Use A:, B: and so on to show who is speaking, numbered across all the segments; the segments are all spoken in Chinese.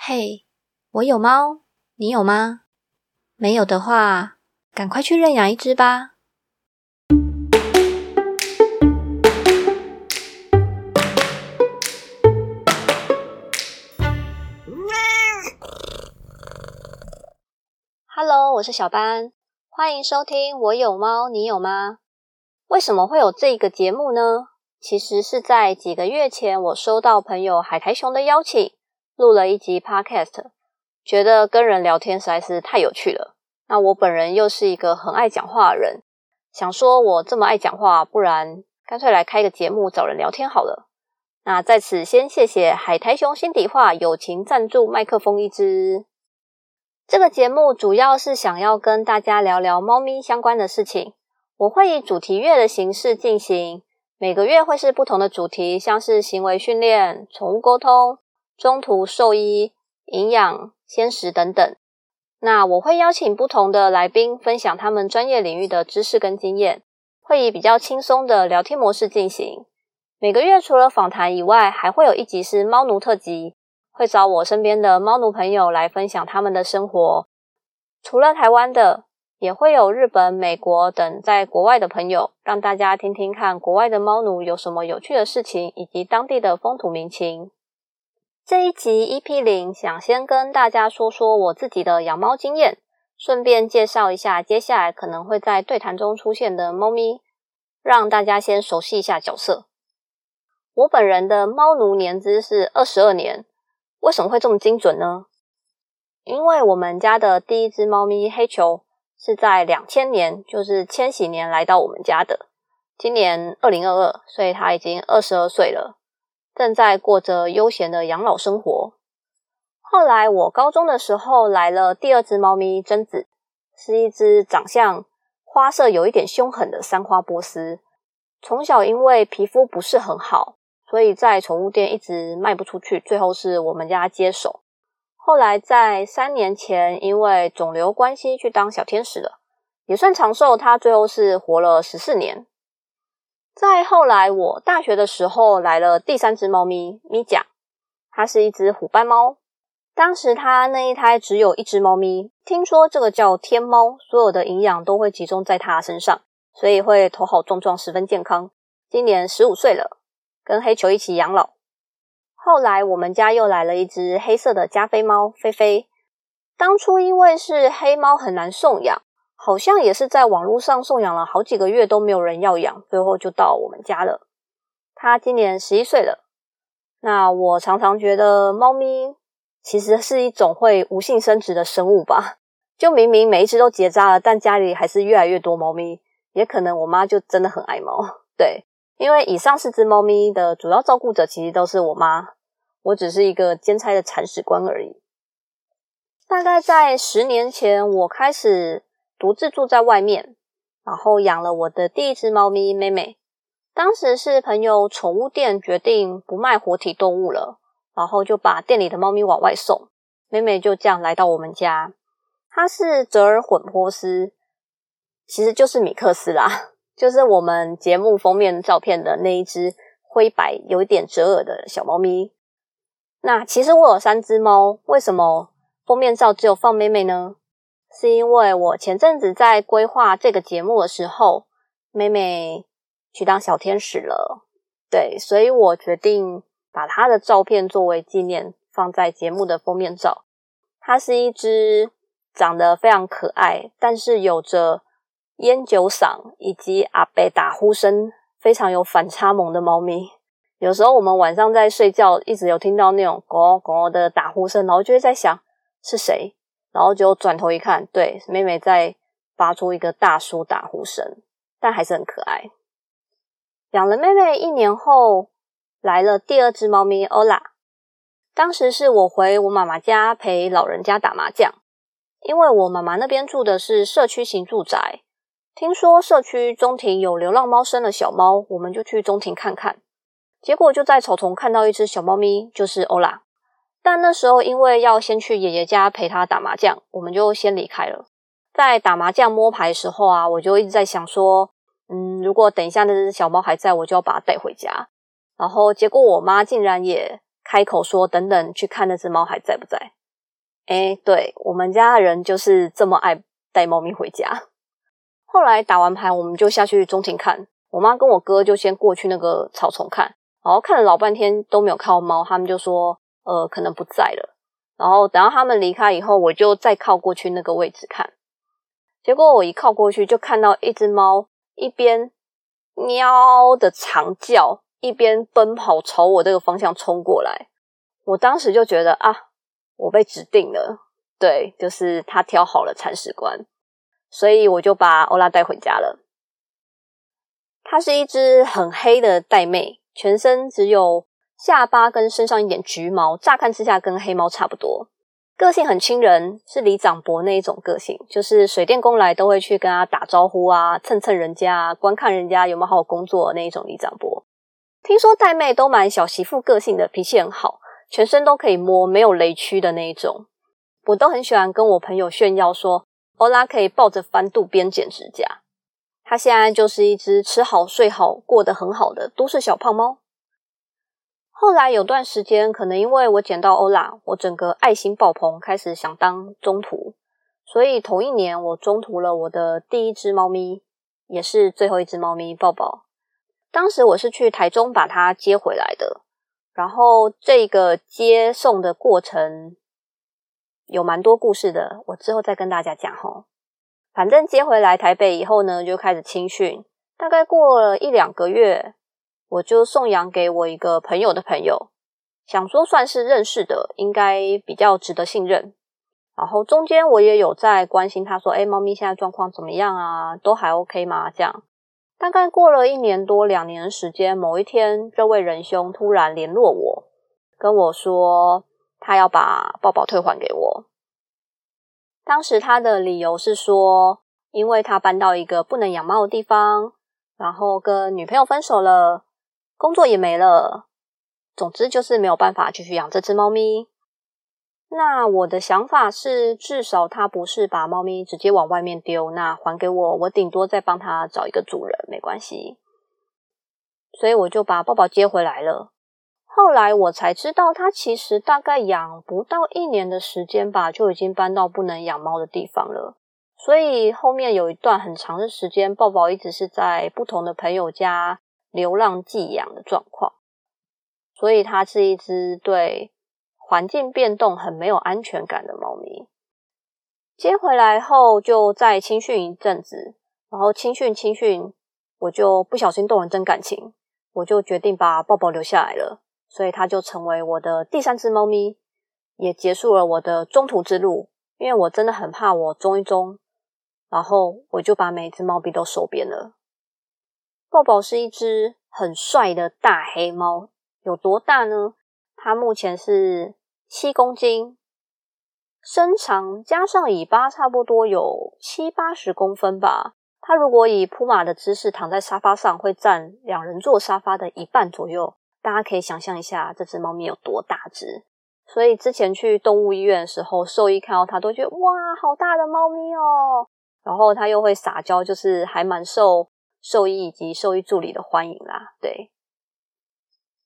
A: 嘿，我有猫，你有吗？没有的话，赶快去认养一只吧。Hello，我是小班，欢迎收听《我有猫，你有吗》。为什么会有这个节目呢？其实是在几个月前，我收到朋友海苔熊的邀请。录了一集 Podcast，觉得跟人聊天实在是太有趣了。那我本人又是一个很爱讲话的人，想说我这么爱讲话，不然干脆来开个节目找人聊天好了。那在此先谢谢海苔熊心底话友情赞助麦克风一支。这个节目主要是想要跟大家聊聊猫咪相关的事情。我会以主题月的形式进行，每个月会是不同的主题，像是行为训练、宠物沟通。中途兽医、营养、鲜食等等。那我会邀请不同的来宾分享他们专业领域的知识跟经验，会以比较轻松的聊天模式进行。每个月除了访谈以外，还会有一集是猫奴特辑，会找我身边的猫奴朋友来分享他们的生活。除了台湾的，也会有日本、美国等在国外的朋友，让大家听听看国外的猫奴有什么有趣的事情，以及当地的风土民情。这一集 EP 零，想先跟大家说说我自己的养猫经验，顺便介绍一下接下来可能会在对谈中出现的猫咪，让大家先熟悉一下角色。我本人的猫奴年资是二十二年，为什么会这么精准呢？因为我们家的第一只猫咪黑球是在两千年，就是千禧年来到我们家的，今年二零二二，所以它已经二十二岁了。正在过着悠闲的养老生活。后来我高中的时候来了第二只猫咪贞子，是一只长相花色有一点凶狠的三花波斯。从小因为皮肤不是很好，所以在宠物店一直卖不出去，最后是我们家接手。后来在三年前因为肿瘤关系去当小天使了，也算长寿。它最后是活了十四年。在后来，我大学的时候来了第三只猫咪咪甲，它是一只虎斑猫。当时它那一胎只有一只猫咪，听说这个叫天猫，所有的营养都会集中在它身上，所以会头好壮壮，十分健康。今年十五岁了，跟黑球一起养老。后来我们家又来了一只黑色的加菲猫菲菲，当初因为是黑猫很难送养。好像也是在网络上送养了好几个月都没有人要养，最后就到我们家了。它今年十一岁了。那我常常觉得猫咪其实是一种会无性生殖的生物吧？就明明每一只都结扎了，但家里还是越来越多猫咪。也可能我妈就真的很爱猫。对，因为以上四只猫咪的主要照顾者其实都是我妈，我只是一个兼差的铲屎官而已。大概在十年前，我开始。独自住在外面，然后养了我的第一只猫咪妹妹。当时是朋友宠物店决定不卖活体动物了，然后就把店里的猫咪往外送。妹妹就这样来到我们家。它是折耳混波斯，其实就是米克斯啦，就是我们节目封面照片的那一只灰白、有一点折耳的小猫咪。那其实我有三只猫，为什么封面照只有放妹妹呢？是因为我前阵子在规划这个节目的时候，妹妹去当小天使了，对，所以我决定把她的照片作为纪念，放在节目的封面照。它是一只长得非常可爱，但是有着烟酒嗓以及阿贝打呼声非常有反差萌的猫咪。有时候我们晚上在睡觉，一直有听到那种“咕咕”的打呼声，然后就会在想是谁。然后就转头一看，对，妹妹在发出一个大叔打呼声，但还是很可爱。养了妹妹一年后，来了第二只猫咪欧拉。当时是我回我妈妈家陪老人家打麻将，因为我妈妈那边住的是社区型住宅，听说社区中庭有流浪猫生了小猫，我们就去中庭看看。结果就在草丛看到一只小猫咪，就是欧拉。但那时候因为要先去爷爷家陪他打麻将，我们就先离开了。在打麻将摸牌的时候啊，我就一直在想说，嗯，如果等一下那只小猫还在，我就要把它带回家。然后结果我妈竟然也开口说等等去看那只猫还在不在。哎，对我们家人就是这么爱带猫咪回家。后来打完牌，我们就下去中庭看。我妈跟我哥就先过去那个草丛看，然后看了老半天都没有看到猫，他们就说呃可能不在了。然后等到他们离开以后，我就再靠过去那个位置看。结果我一靠过去，就看到一只猫一边喵的长叫，一边奔跑朝我这个方向冲过来。我当时就觉得啊，我被指定了，对，就是他挑好了铲屎官。所以我就把欧拉带回家了。它是一只很黑的带妹，全身只有下巴跟身上一点橘毛，乍看之下跟黑猫差不多。个性很亲人，是李长博那一种个性，就是水电工来都会去跟他打招呼啊，蹭蹭人家，观看人家有没有好好工作那一种李长博。听说玳瑁都蛮小媳妇个性的，脾气很好，全身都可以摸，没有雷区的那一种。我都很喜欢跟我朋友炫耀说。欧拉可以抱着翻肚边剪指甲，它现在就是一只吃好睡好、过得很好的都市小胖猫。后来有段时间，可能因为我捡到欧拉，我整个爱心爆棚，开始想当中途，所以同一年我中途了我的第一只猫咪，也是最后一只猫咪抱抱。当时我是去台中把它接回来的，然后这个接送的过程。有蛮多故事的，我之后再跟大家讲吼。反正接回来台北以后呢，就开始青训。大概过了一两个月，我就送养给我一个朋友的朋友，想说算是认识的，应该比较值得信任。然后中间我也有在关心他说：“哎，猫咪现在状况怎么样啊？都还 OK 吗？”这样。大概过了一年多两年的时间，某一天，这位仁兄突然联络我，跟我说。他要把抱抱退还给我。当时他的理由是说，因为他搬到一个不能养猫的地方，然后跟女朋友分手了，工作也没了，总之就是没有办法继续养这只猫咪。那我的想法是，至少他不是把猫咪直接往外面丢，那还给我，我顶多再帮他找一个主人，没关系。所以我就把抱抱接回来了。后来我才知道，他其实大概养不到一年的时间吧，就已经搬到不能养猫的地方了。所以后面有一段很长的时间，抱抱一直是在不同的朋友家流浪寄养的状况。所以它是一只对环境变动很没有安全感的猫咪。接回来后，就再青训一阵子，然后青训青训，我就不小心动了真感情，我就决定把抱抱留下来了。所以它就成为我的第三只猫咪，也结束了我的中途之路。因为我真的很怕我中一中，然后我就把每一只猫咪都收编了。抱抱是一只很帅的大黑猫，有多大呢？它目前是七公斤，身长加上尾巴差不多有七八十公分吧。它如果以铺马的姿势躺在沙发上，会占两人座沙发的一半左右。大家可以想象一下这只猫咪有多大只，所以之前去动物医院的时候，兽医看到它都觉得哇，好大的猫咪哦。然后它又会撒娇，就是还蛮受兽医以及兽医助理的欢迎啦。对，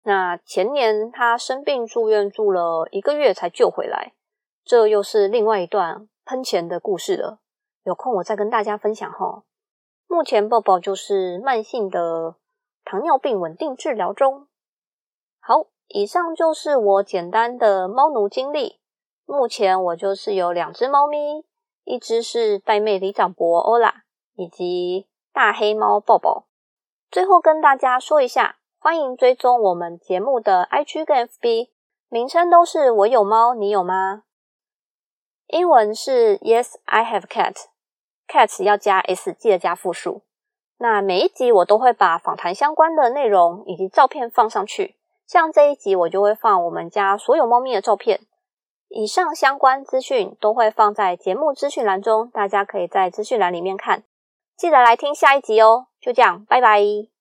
A: 那前年他生病住院住了一个月才救回来，这又是另外一段喷钱的故事了。有空我再跟大家分享哈。目前抱抱就是慢性的糖尿病稳定治疗中。好，以上就是我简单的猫奴经历。目前我就是有两只猫咪，一只是玳瑁李长博欧拉，以及大黑猫抱抱。最后跟大家说一下，欢迎追踪我们节目的 IG 跟 FB，名称都是我有猫，你有吗？英文是 Yes I have cat，cat 要加 s，记得加复数。那每一集我都会把访谈相关的内容以及照片放上去。像这一集，我就会放我们家所有猫咪的照片。以上相关资讯都会放在节目资讯栏中，大家可以在资讯栏里面看。记得来听下一集哦。就这样，拜拜。